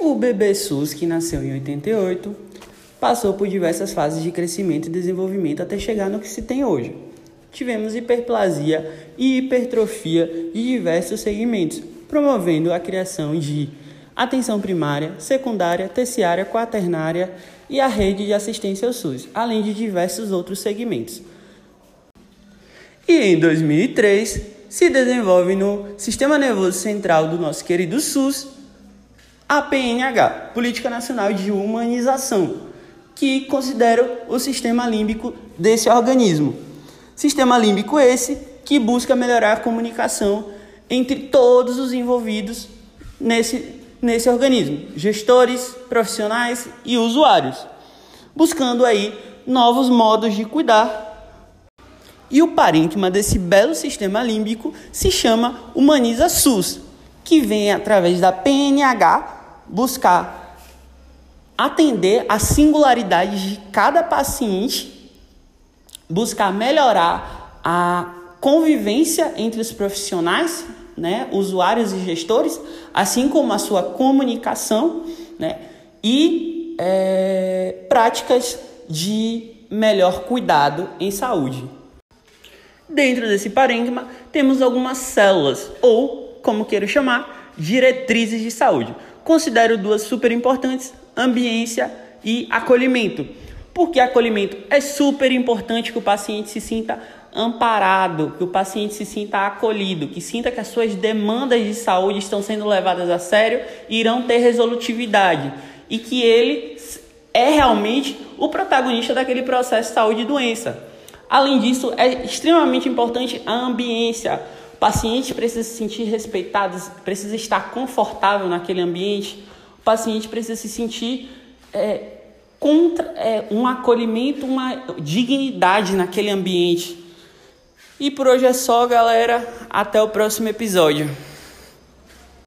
O bebê SUS, que nasceu em 88, passou por diversas fases de crescimento e desenvolvimento até chegar no que se tem hoje. Tivemos hiperplasia e hipertrofia de diversos segmentos, promovendo a criação de atenção primária, secundária, terciária, quaternária e a rede de assistência ao SUS, além de diversos outros segmentos. E em 2003 se desenvolve no sistema nervoso central do nosso querido SUS a PNH, Política Nacional de Humanização, que considera o sistema límbico desse organismo. Sistema límbico esse que busca melhorar a comunicação entre todos os envolvidos nesse, nesse organismo, gestores, profissionais e usuários, buscando aí novos modos de cuidar. E o parênquima desse belo sistema límbico se chama Humaniza SUS, que vem através da PNH buscar atender a singularidade de cada paciente, buscar melhorar a convivência entre os profissionais, né, usuários e gestores, assim como a sua comunicação, né, e é, práticas de melhor cuidado em saúde. Dentro desse parênquima, temos algumas células, ou, como queiro chamar, diretrizes de saúde considero duas super importantes: ambiência e acolhimento. Porque acolhimento é super importante que o paciente se sinta amparado, que o paciente se sinta acolhido, que sinta que as suas demandas de saúde estão sendo levadas a sério e irão ter resolutividade e que ele é realmente o protagonista daquele processo de saúde e doença. Além disso, é extremamente importante a ambiência paciente precisa se sentir respeitado, precisa estar confortável naquele ambiente. O paciente precisa se sentir é, contra, é, um acolhimento, uma dignidade naquele ambiente. E por hoje é só, galera. Até o próximo episódio.